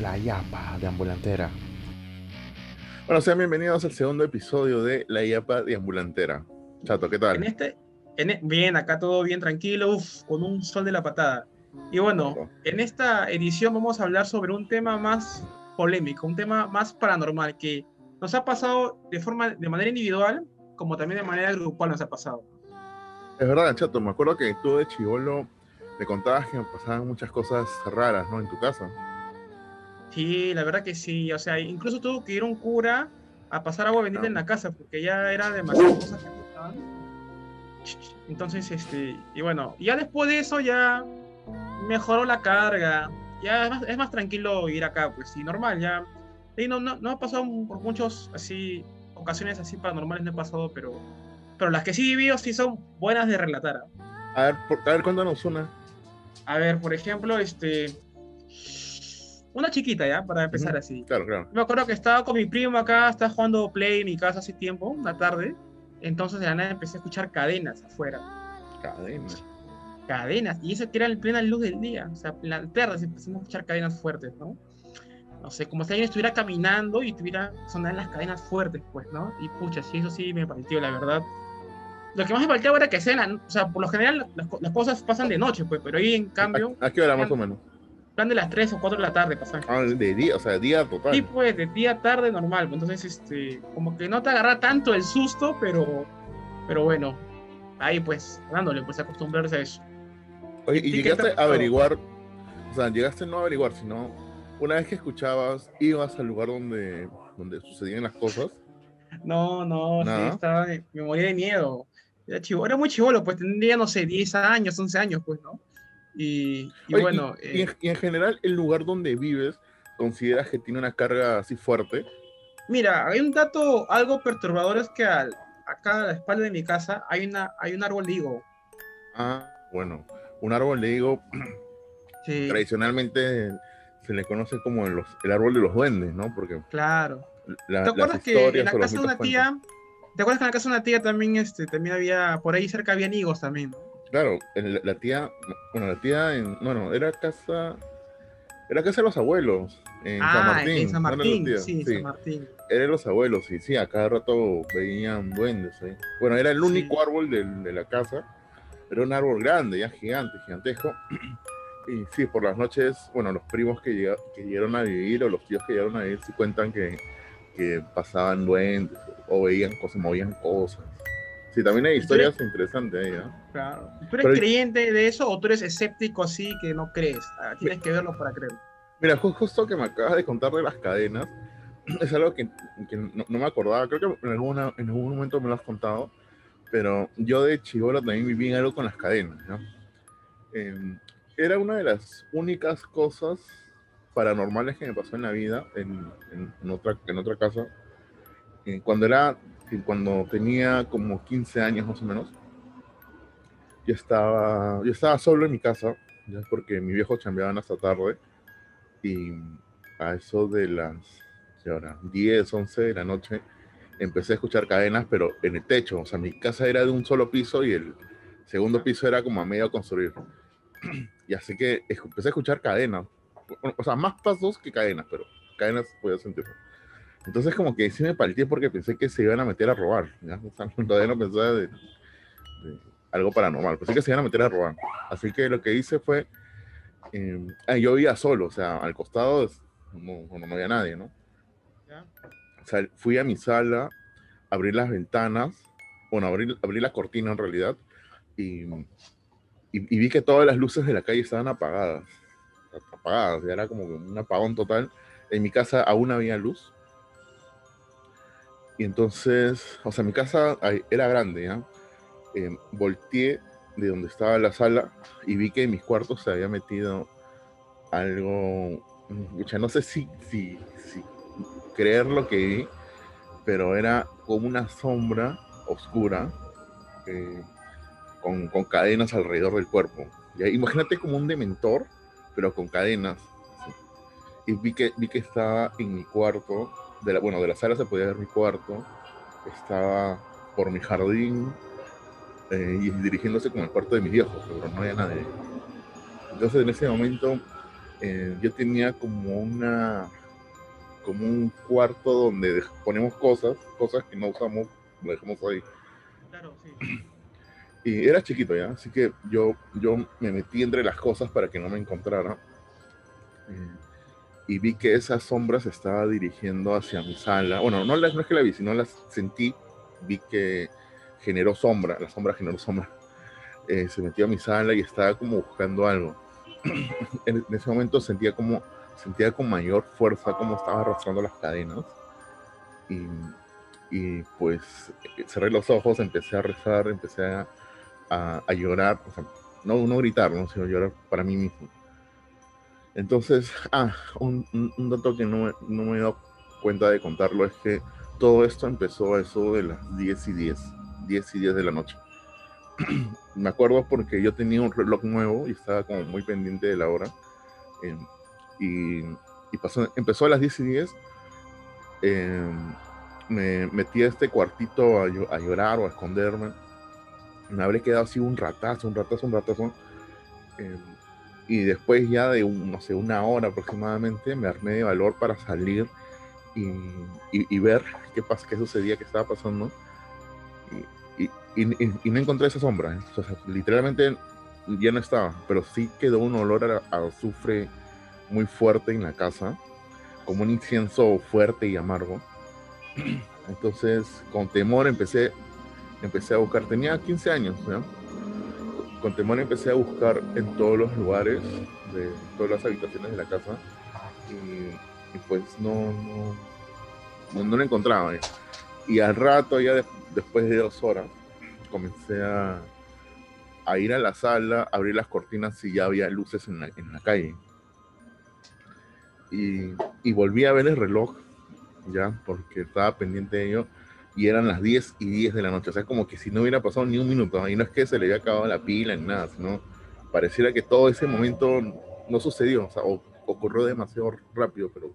La Yapa de Ambulantera. Bueno, sean bienvenidos al segundo episodio de La Yapa de Ambulantera. Chato, ¿qué tal? En este, en e- bien, acá todo bien tranquilo, uf, con un sol de la patada. Y bueno, en esta edición vamos a hablar sobre un tema más polémico, un tema más paranormal que nos ha pasado de forma de manera individual como también de manera grupal nos ha pasado. Es verdad, Chato, me acuerdo que tú de chivolo me contabas que pasaban muchas cosas raras, ¿no? En tu casa. Sí, la verdad que sí, o sea, incluso tuvo que ir un cura a pasar agua bendita en la casa porque ya era demasiadas cosas que pasaban. Entonces, este, y bueno, ya después de eso ya mejoró la carga, ya es más, es más tranquilo ir acá, pues sí, normal, ya. Y no, no, no ha pasado por muchos así, ocasiones así paranormales no he pasado, pero, pero las que sí vivido sí son buenas de relatar. ¿ah? A ver, por- a ver, cuéntanos una. A ver, por ejemplo, este, una chiquita ya, para empezar así. Claro, claro. Me acuerdo que estaba con mi primo acá, estaba jugando Play en mi casa hace tiempo, una tarde. Entonces de la nada empecé a escuchar cadenas afuera. Cadena. Cadenas. Y eso que era en plena luz del día. O sea, en la tarde empezamos a escuchar cadenas fuertes, ¿no? No sé, como si alguien estuviera caminando y tuviera sonar las cadenas fuertes, pues, ¿no? Y pucha, sí, eso sí me partió, la verdad. Lo que más me faltaba era que sea, o sea, por lo general las cosas pasan de noche, pues, pero ahí en cambio, ¿A, a qué hora más o menos? Plan de las 3 o 4 de la tarde pasan. Ah, de día, o sea, día total. Sí, pues, de día, tarde, normal. Entonces, este, como que no te agarra tanto el susto, pero, pero bueno, ahí pues, dándole, pues, acostumbrarse a eso. Oye, ¿Y ¿y qué te llegaste a averiguar? O sea, llegaste no a averiguar, sino una vez que escuchabas, ibas al lugar donde, donde sucedían las cosas. No, no, sí, estaba, me moría de miedo. Era, chivo, era muy chivolo, pues tendría, no sé, 10 años, 11 años, pues, ¿no? Y, y Oye, bueno, y, eh, en, y en general, el lugar donde vives, ¿consideras que tiene una carga así fuerte? mira, hay un dato algo perturbador, es que al- acá a la espalda de mi casa hay, una, hay un árbol de higo. Ah, bueno, un árbol de higo Sí, tradicionalmente se le conoce como los- el árbol de los duendes, ¿no? Porque claro. la, ¿Te acuerdas que en la casa de una tía, ¿te acuerdas que en la casa de una tía también, este, también había, por ahí cerca había higos también, ¿no? Claro, en la, tía, bueno, la tía, en, bueno, era casa, era casa de los abuelos, en San ah, Martín. en San ¿no era la Martín, sí, San Martín. Era de los abuelos, y sí, a cada rato veían duendes ahí. Bueno, era el Sí. único árbol de, la casa, era un árbol grande, ya gigante, gigantesco. Y sí, por las noches, bueno, los primos que, que llegaron a vivir o los tíos que llegaron a vivir sí cuentan que, que pasaban duendes o veían cosas, movían cosas. Sí, también hay ¿Y tú eres- historias interesantes ahí, ¿no? Claro. ¿Tú eres Pero- creyente de eso o tú eres escéptico así que no crees? Ah, tienes que verlo para creer. Mira, ju- justo que me acabas de contar de las cadenas, es algo que, que no, no me acordaba, creo que en, alguna, en algún momento me lo has contado, pero yo de chivolo también viví algo con las cadenas, ¿no? Em, era una de las únicas cosas paranormales que me pasó en la vida, en, en- en otra, en otra casa, Eh, cuando era, que cuando tenía como 15 años más o menos, yo estaba, yo estaba solo en mi casa, ya porque mi viejo chambeaban hasta tarde, y a eso de las ¿qué hora? 10, 11 de la noche empecé a escuchar cadenas, pero en el techo. O sea, mi casa era de un solo piso y el segundo piso era como a medio construir. Y así que empecé a escuchar cadenas. O sea, más pasos que cadenas, pero cadenas podía sentir. Entonces como que sí me palteé porque pensé que se iban a meter a robar. ¿ya? O sea, todavía no pensaba de, de algo paranormal. Pensé que se iban a meter a robar. Así que lo que hice fue eh, yo vivía solo, o sea, al costado no, no, había nadie, ¿no? ¿ya? O sea, fui a mi sala, abrí las ventanas, bueno, abrí, abrí la cortina en realidad, y, y- y vi que todas las luces de la calle estaban apagadas. Apagadas, ya era como un apagón total. En mi casa aún había luz. Y entonces, o sea, mi casa era grande, ¿ya? Eh, volteé de donde estaba la sala y vi que en mis cuartos se había metido algo, ya no sé si, si, creer lo que vi, pero era como una sombra oscura eh, con, con cadenas alrededor del cuerpo. Imagínate como un dementor, pero con cadenas. así. Y vi que, vi que estaba en mi cuarto, de la, bueno, de la sala se podía ver mi cuarto, estaba por mi jardín eh, y dirigiéndose como al cuarto de mis viejos, pero no había nadie. Entonces en ese momento eh, yo tenía como una como un cuarto donde ponemos cosas, cosas que no usamos, lo dejamos ahí. Claro, sí. Y era chiquito ya, así que yo, yo me metí entre las cosas para que no me encontrara. Eh, y vi que esa sombra se estaba dirigiendo hacia mi sala. Bueno, no, no es que la vi, sino la sentí. Vi que generó sombra, la sombra generó sombra. Eh, se metió a mi sala y estaba como buscando algo. en, ese momento sentía como, sentía con mayor fuerza como estaba arrastrando las cadenas. Y, y pues cerré los ojos, empecé a rezar, empecé a, llorar, no, no gritar, ¿no? sino llorar para mí mismo. Entonces, ah, un, dato que no, me he dado cuenta de contarlo es que todo esto empezó a eso de las 10 y 10, 10 y 10 de la noche. me acuerdo porque yo tenía un reloj nuevo y estaba como muy pendiente de la hora. Eh, y, pasó, empezó a las 10 y 10. Eh, me metí a este cuartito a, a llorar o a esconderme me habré quedado así un ratazo, un ratazo, un ratazo. Eh, y después ya de, no sé, una hora aproximadamente, me armé de valor para salir y, y, ver qué, pasa, qué sucedía, qué estaba pasando. Y, y no encontré esa sombra. ¿eh? O sea, literalmente ya no estaba, pero sí quedó un olor a, a azufre muy fuerte en la casa, como un incienso fuerte y amargo. Entonces, con temor empecé empecé a buscar, tenía 15 años, con temor empecé a buscar en todos los lugares, de todas las habitaciones de la casa, y, pues no, no, no, lo encontraba. ¿eh? Y al rato, ya después de dos horas, comencé a, a, ir a la sala, abrir las cortinas y ya había luces en la, en la calle. Y, y volví a ver el reloj, ya, porque estaba pendiente de ello y eran las 10 y 10 de la noche. O sea, como que si no hubiera pasado ni un minuto. Y no es que se le haya acabado la pila ni nada, sino pareciera que todo ese momento no sucedió. O sea, ocurrió demasiado rápido, pero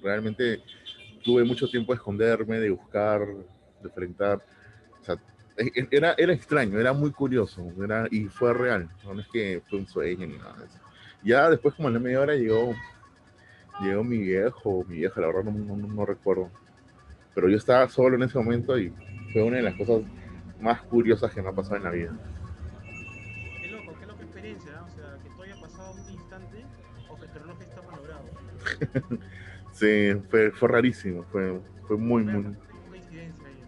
realmente tuve mucho tiempo de esconderme, de buscar, de enfrentar. O sea, e, e, era, era extraño, era muy curioso era, y fue real. No es que fue un sueño ni nada de eso. Ya después, como en la media hora, llegó, llegó mi viejo, mi vieja, la verdad no, no, no recuerdo pero yo estaba solo en ese momento y fue una de las cosas más curiosas que me ha pasado en la vida. Qué loco, qué loca experiencia, o sea, que todo haya pasado un instante o que el reloj está manobrado. sí, fue, fue rarísimo, fue, fue muy, muy... Coincidencia ahí.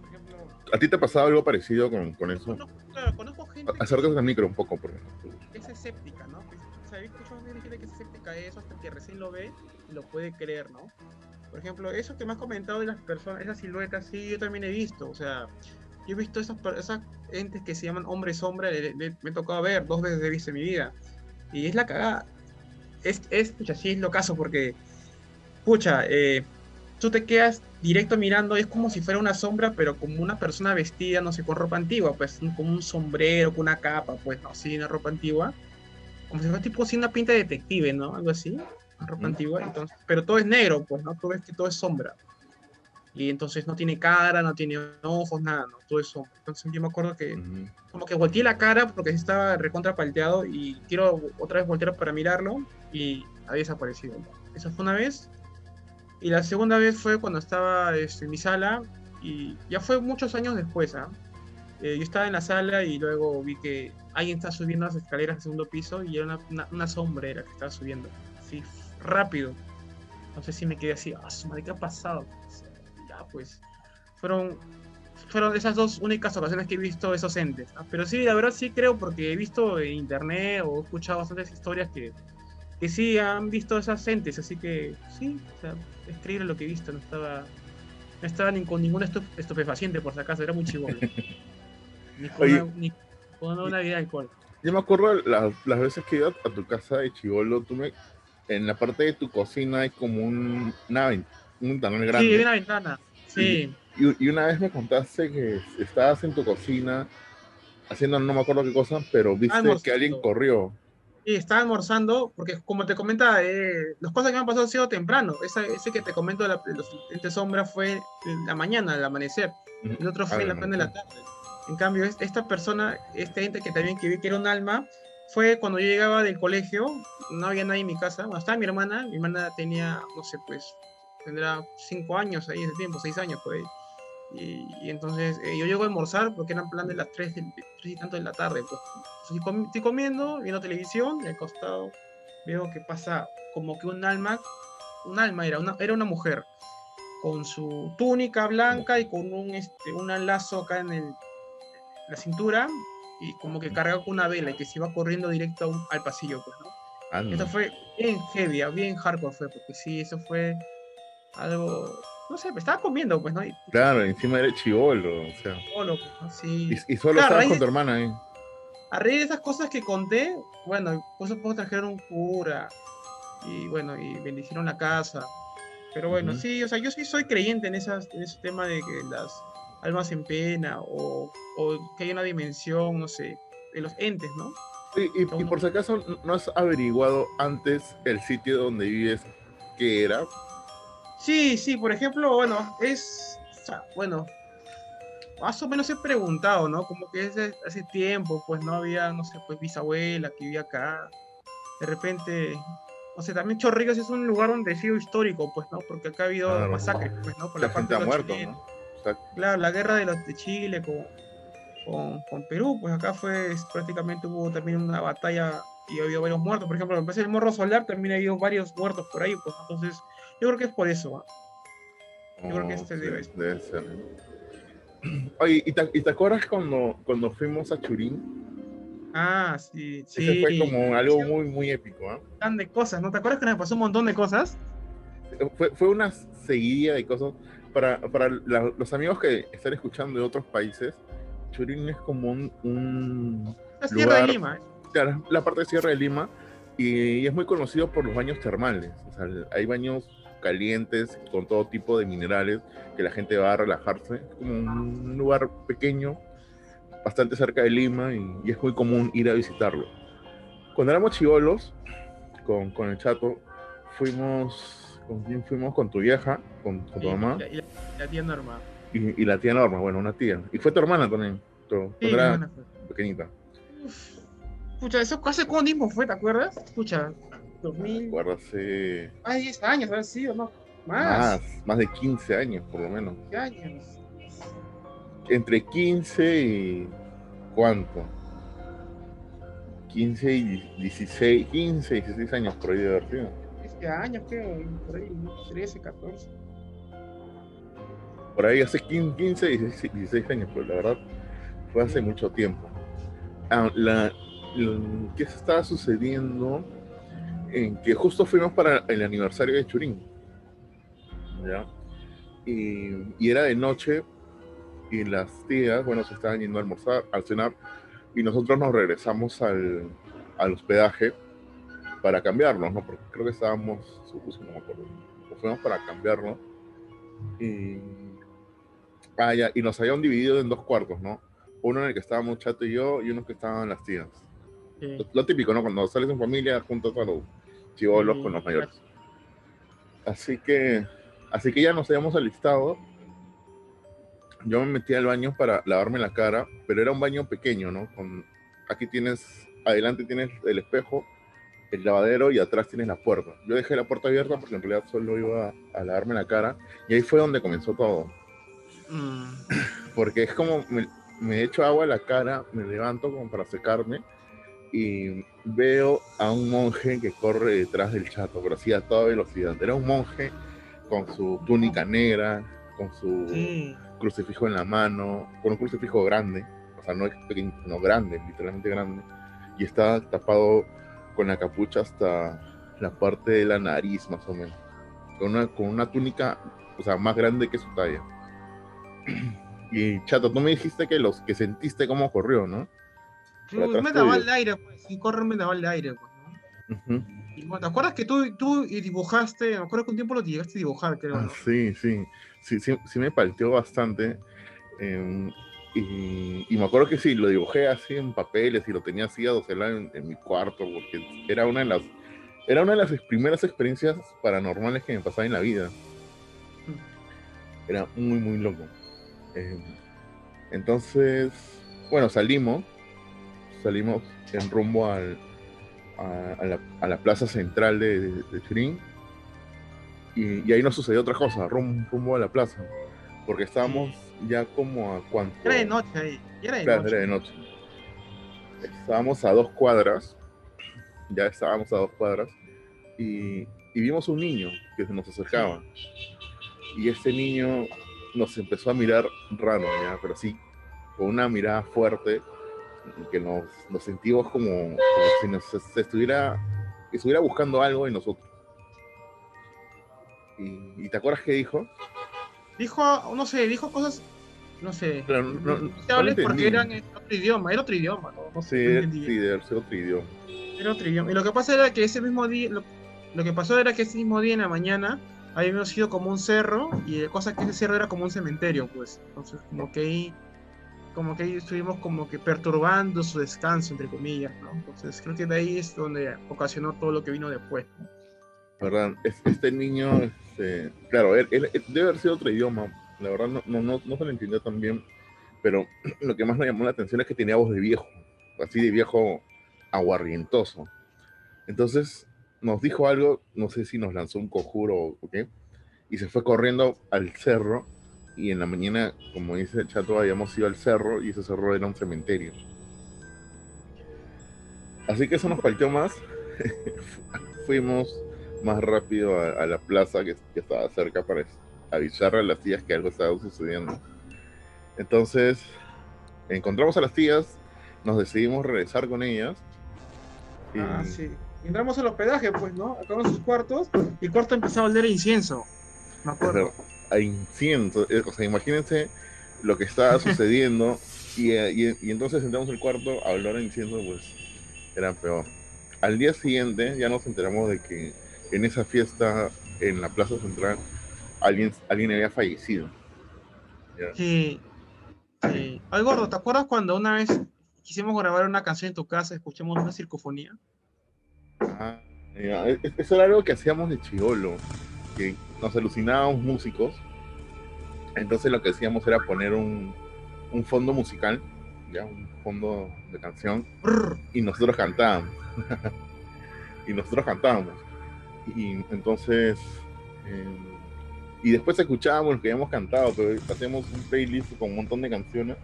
Por ejemplo, ¿A ti te ha pasado algo parecido con, con eso? Conozco, claro, conozco gente... Acércate al micro un poco, por ejemplo. Es escéptica, ¿no? O sea, he escuchado gente que es escéptica a eso hasta que recién lo ve y lo puede creer, ¿no? Por ejemplo, eso que me has comentado de las personas, esas siluetas, sí, yo también he visto. O sea, yo he visto esas, esas entes que se llaman hombre sombra, me he tocado ver, dos veces he visto en mi vida. Y es la cagada. Es, es pucha, sí es lo caso, porque, pucha, eh, tú te quedas directo mirando, es como si fuera una sombra, pero como una persona vestida, no sé, con ropa antigua, pues como un sombrero, con una capa, pues, no, sí, una ropa antigua. Como si fuera tipo así una pinta de detective, ¿no? Algo así ropa antigua, entonces, pero todo es negro, pues, ¿no? Tú ves que todo es sombra. Y entonces no tiene cara, no tiene ojos, nada, ¿no? Todo es sombra. Entonces yo me acuerdo que como que volteé la cara porque estaba recontra palteado y quiero otra vez voltear para mirarlo y había desaparecido. Esa fue una vez. Y la segunda vez fue cuando estaba este, en mi sala y ya fue muchos años después, ¿ah? eh, yo estaba en la sala y luego vi que alguien estaba subiendo las escaleras al segundo piso y era una, una, una sombrera que estaba subiendo. Sí, rápido. No sé si me quedé así, ah, su madre, ¿qué ha pasado? Ya, pues, fueron, fueron esas dos únicas ocasiones que he visto esos entes. Pero sí, la verdad sí creo, porque he visto en internet o he escuchado bastantes historias que, que sí han visto esas entes, así que sí, o sea, es creíble lo que he visto, no estaba, no estaba ni con ningún estupefaciente por si acaso, era muy chivolo. ni con, una, ni con una vida de alcohol. Yo me acuerdo las, las veces que iba a tu casa de chivolo, tú me en la parte de tu cocina hay como un, una, un grande. Sí, una ventana, sí. Y, una vez me contaste que estabas en tu cocina haciendo no me acuerdo qué cosa, pero viste que alguien corrió. Sí, estaba almorzando, porque como te comentaba, eh, las cosas que me han pasado han sido temprano. ese que te comento de, la, los sombra fue la mañana, al amanecer. El otro fue en la plena de la tarde. En cambio, esta persona, este ente que también que vi que era un alma, fue cuando yo llegaba del colegio, no había nadie en mi casa, estaba mi hermana, mi hermana tenía, no sé, pues, tendrá cinco años ahí ese tiempo, seis años por ahí. Y, entonces eh, yo llego a almorzar porque eran plan de las 3, y tanto de la tarde. Pues. Estoy, comiendo, viendo televisión, y al costado veo que pasa como que un alma, un alma era una, era una mujer con su túnica blanca y con un, este, un lazo acá en el, la cintura y como que carga con una vela y que se iba corriendo directo al pasillo, pues, ¿no? Eso fue bien heavy, bien hardcore fue, porque sí, eso fue algo no sé, me estaba comiendo, pues, ¿no? claro, encima era chivolo, o sea. Chivolo, pues, sí. Y, solo estabas con tu hermana ahí. A raíz de esas cosas que conté, bueno, pues después trajeron un cura y bueno, y bendicieron la casa. Pero bueno, sí, o sea, yo sí soy creyente en, esas, en ese tema de que las almas en pena o, o que hay una dimensión, no sé, de los entes, ¿no? Y, y, por si acaso, ¿no has averiguado antes el sitio donde vives qué era? Sí, sí, por ejemplo, bueno, es, o sea, bueno, más o menos he preguntado, ¿no? Como que hace, hace tiempo, pues no había, no sé, pues bisabuela que vivía acá. De repente, o sea, también Chorrillos es un lugar donde ha sido histórico, pues, ¿no? Porque acá ha habido masacres, pues, ¿no? Por la, gente ha muerto, ¿no? Claro, la guerra de, los, de Chile con, con, con, Perú, pues acá fue, prácticamente hubo también una batalla y ha habido varios muertos. Por ejemplo, en vez del Morro Solar también ha habido varios muertos por ahí, pues entonces yo creo que es por eso. Yo creo que este debe, debe ser. Oye, ¿y te, ¿y te, acuerdas cuando, cuando fuimos a Churín? Ah, sí, sí. Ese fue como algo muy, muy épico, ¿ah? ¿eh? de cosas, ¿no? ¿Te acuerdas que nos pasó un montón de cosas? Fue, fue una seguidilla de cosas. Para, para la, los amigos que están escuchando de otros países, Churín es como un, un la Sierra de Lima. Claro, la parte de Sierra de Lima. Y, y es muy conocido por los baños termales. O sea, hay baños calientes, con todo tipo de minerales, que la gente va a relajarse. Es como un lugar pequeño, bastante cerca de Lima, y, es muy común ir a visitarlo. Cuando éramos chivolos, con, con el chato, fuimos, ¿con quién fuimos? Con tu vieja, con, tu mamá. Y la, tía Norma. Y, la tía Norma, bueno, una tía. Y fue tu hermana también, tu, era pequeñita. Escucha, ¿eso hace cuánto tiempo fue, te acuerdas? Escucha, 2000. hace. Más de 10 años, ¿sabes? Sí o no. Más. Más, de 15 años, por lo menos. ¿Qué años? Entre 15 y. ¿Cuánto? 15 y 16, 15 y 16 años por ahí de haber sido. 15 años, ¿qué? Por ahí, 13, 14. Por ahí hace 15, y 16 años, pues la verdad fue hace mucho tiempo. Ah, la, ¿Qué se estaba sucediendo? en que justo fuimos para el aniversario de Churín. ¿ya? Y, era de noche y las tías, bueno, se estaban yendo a almorzar, al cenar, y nosotros nos regresamos al, al hospedaje para cambiarnos, ¿no? Porque creo que estábamos, no me acuerdo, fuimos para cambiarnos. Y, ah, ya, y nos habían dividido en dos cuartos, ¿no? Uno en el que estábamos Chato y yo, y uno que estaban las tías. Lo, típico, ¿no? Cuando sales en familia, juntos a los chivolos con los mayores. Así que, así que ya nos habíamos alistado. Yo me metí al baño para lavarme la cara, pero era un baño pequeño, ¿no? Con, aquí tienes, adelante tienes el espejo, el lavadero y atrás tienes la puerta. Yo dejé la puerta abierta porque en realidad solo iba a, lavarme la cara y ahí fue donde comenzó todo. Mm. Porque es como me, me echo agua a la cara, me levanto como para secarme y veo a un monje que corre detrás del chato, pero así a toda velocidad. Era un monje con su túnica negra, con su crucifijo en la mano, con un crucifijo grande, o sea, no es pequeño, no grande, literalmente grande, y estaba tapado con la capucha hasta la parte de la nariz, más o menos, con una, con una túnica, o sea, más grande que su talla. Y chato, tú me dijiste que los que sentiste cómo corrió, ¿no? me daba el aire, pues, y correr me daba el aire, pues, ¿no? y, ¿Te acuerdas que tú, tú dibujaste, me acuerdo que un tiempo lo llegaste a dibujar, creo, ah, sí, sí, sí, sí, me palteó bastante. Em, y, y, me acuerdo que sí, lo dibujé así en papeles y lo tenía así a en, en mi cuarto, porque era una de las era una de las primeras experiencias paranormales que me pasaba en la vida. Era muy, muy loco. Em, entonces, bueno, salimos salimos en rumbo al, a, la, plaza central de, de, Y, ahí nos sucedió otra cosa, rumbo, a la plaza. Porque estábamos ya como a cuánto. Era de noche ahí. Era de, noche. Estábamos a dos cuadras. Ya estábamos a dos cuadras. Y, y vimos un niño que se nos acercaba. Y este niño nos empezó a mirar raro, ¿ya? pero sí, con una mirada fuerte, que nos, nos sentimos como, si nos estuviera, estuviera buscando algo en nosotros. ¿Y, te acuerdas qué dijo? Dijo, no sé, dijo cosas, no sé, pero no, no, porque eran en otro idioma, era otro idioma, ¿no? sí, sí, debe ser otro idioma. Era otro idioma. Y lo que pasa era que ese mismo día, lo, lo que pasó era que ese mismo día en la mañana, habíamos sido como un cerro y la cosa que ese cerro era como un cementerio, pues. Entonces, como que ahí, como que ahí estuvimos como que perturbando su descanso, entre comillas, ¿no? Entonces, creo que de ahí es donde ocasionó todo lo que vino después. ¿Verdad? Este niño, este, claro, él, debe haber sido otro idioma. La verdad, no, no, no, no se lo entendió tan bien, pero lo que más me llamó la atención es que tenía voz de viejo, así de viejo aguarrientoso. Entonces, nos dijo algo, no sé si nos lanzó un conjuro o qué, y se fue corriendo al cerro. Y en la mañana, como dice el Chato, habíamos ido al cerro y ese cerro era un cementerio. Así que eso nos faltó más. Fuimos más rápido a, la plaza que, estaba cerca para avisar a las tías que algo estaba sucediendo. Entonces, encontramos a las tías, nos decidimos regresar con ellas. Ah, sí entramos al hospedaje, pues, ¿no? Acabamos sus cuartos y el cuarto empezó a oler a incienso. Me acuerdo. a incienso. Eh, o sea, imagínense lo que estaba sucediendo y, y, y, entonces entramos al cuarto a hablar a incienso, pues era peor. Al día siguiente ya nos enteramos de que en esa fiesta en la Plaza Central alguien, alguien había fallecido. Sí. sí. Ay, gordo, ¿te acuerdas cuando una vez quisimos grabar una canción en tu casa, escuchamos una circofonía? Ah, e-, e-, eso era algo que hacíamos de chivolo, que nos alucinábamos músicos. Entonces lo que hacíamos era poner un, un fondo musical, ya un fondo de canción, y nosotros cantábamos. y nosotros cantábamos. Y entonces, em, y después escuchábamos lo que habíamos cantado, pero hacíamos un playlist con un montón de canciones.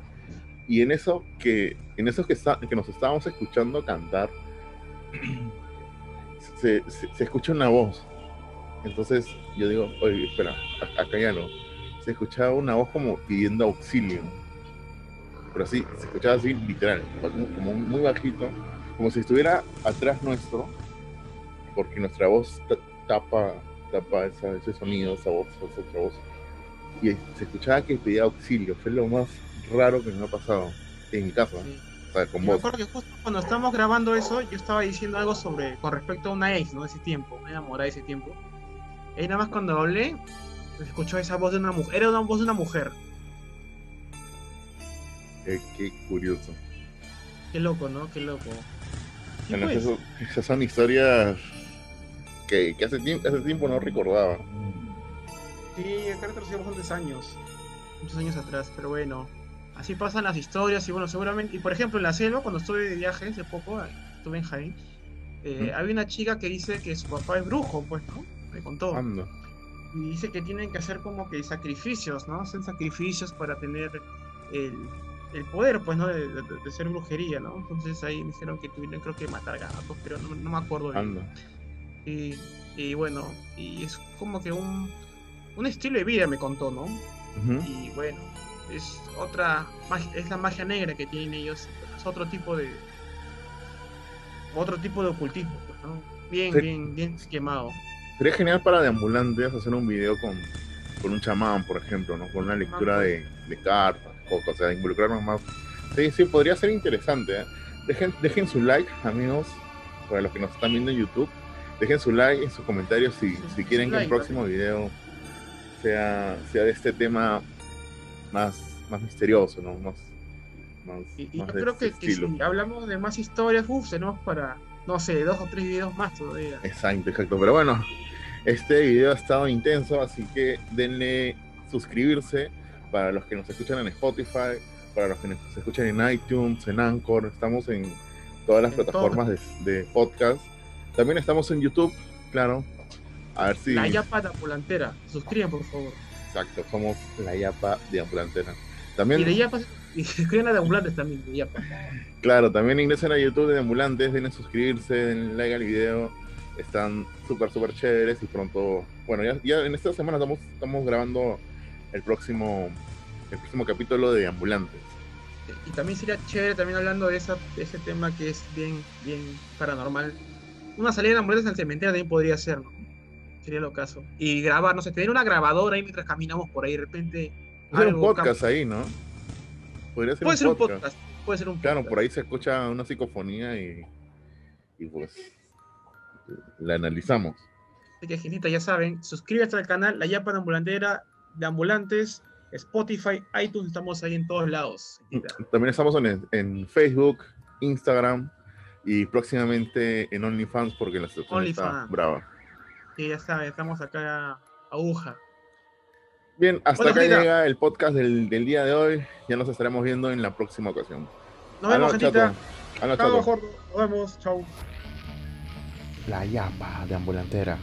Y en eso que, en eso que, que nos estábamos escuchando cantar, se, escucha una voz. Entonces yo digo, oye, espera, acá ya no. Se escuchaba una voz como pidiendo auxilio. Pero así, se escuchaba así literal, como muy bajito, como si estuviera atrás nuestro, porque nuestra voz tapa, tapa ese sonido, esa voz, esa otra voz. Y se escuchaba que pedía auxilio. Fue lo más raro que me ha pasado en mi casa me acuerdo que justo cuando estábamos grabando eso, yo estaba diciendo algo sobre, con respecto a una ex, ¿no? De ese tiempo, una enamorada de ese tiempo. Y nada más cuando hablé, pues escuchó esa voz de una mujer, era una voz de una mujer. qué curioso. Qué loco, ¿no? Qué loco. esas son historias que, hace, tiempo, hace tiempo no recordaba. Sí, acá retrocedimos bastantes años, muchos años atrás, pero bueno así pasan las historias y bueno, seguramente, y por ejemplo en la selva, cuando estuve de viaje hace poco, estuve en Jaén, eh, había una chica que dice que su papá es brujo, pues, ¿no? Me contó. Y dice que tienen que hacer como que sacrificios, ¿no? Hacen sacrificios para tener el, el poder, pues, ¿no? De, ser brujería, ¿no? Entonces ahí me dijeron que tuvieron, creo que matar gatos, pero no, no me acuerdo bien. Y, y, bueno, y es como que un, un estilo de vida, me contó, ¿no? Y bueno, es otra es la magia negra que tienen ellos es otro tipo de otro tipo de ocultismo pues, bien bien bien esquemado sería genial para deambulantes hacer un video con, con un chamán por ejemplo no con una lectura de, de, cartas o sea involucrarnos más. Sí sí podría ser interesante ¿eh? dejen dejen su like amigos para los que nos están viendo en YouTube. Dejen su like en sus comentarios si, si quieren que el próximo video sea, sea de este tema más, más misterioso, ¿no? Más, y, yo creo que, si hablamos de más historias, uff, tenemos para, no sé, dos o tres videos más todavía. Exacto, exacto. Pero bueno, este video ha estado intenso, así que denle suscribirse para los que nos escuchan en Spotify, para los que nos escuchan en iTunes, en Anchor. Estamos en, todas las plataformas de, de, podcast. También estamos en YouTube, claro. A ver si. La de Ambulantera. Suscriban, por favor. Exacto, somos la Yapa de Ambulantera. También... Y de Yapa, y escriben la de Ambulantes también, de Yapa. Claro, también ingresen a YouTube de Ambulantes, denle suscribirse, denle like al video. Están súper, súper chéveres y pronto. Bueno, ya, ya en esta semana estamos, estamos grabando el próximo, el próximo capítulo de Ambulantes y también sería chévere también hablando de, esa, de ese tema que es bien, bien paranormal. Una salida de ambulancias al cementerio también podría ser, ¿no? Sería lo caso. Y grabar, no sé, tener una grabadora ahí mientras caminamos por ahí, de repente. Puede ser un podcast ahí, ¿no? Podría ser, puede un, ser podcast. un podcast. Puede ser un Claro, por ahí se escucha una psicofonía y, y pues la analizamos. Así que, ya saben, suscríbete al canal La Yapa de Ambulantera de Ambulantes Spotify, iTunes, estamos ahí en todos lados. También estamos en, en Facebook, Instagram y próximamente en OnlyFans porque la situación está brava. Sí, ya saben, estamos acá a aguja. Bien, hasta acá llega el podcast del, del, día de hoy. Ya nos estaremos viendo en la próxima ocasión. Nos vemos, gentita. Chao, Nos vemos. Chau. La Yapa de ambulantera.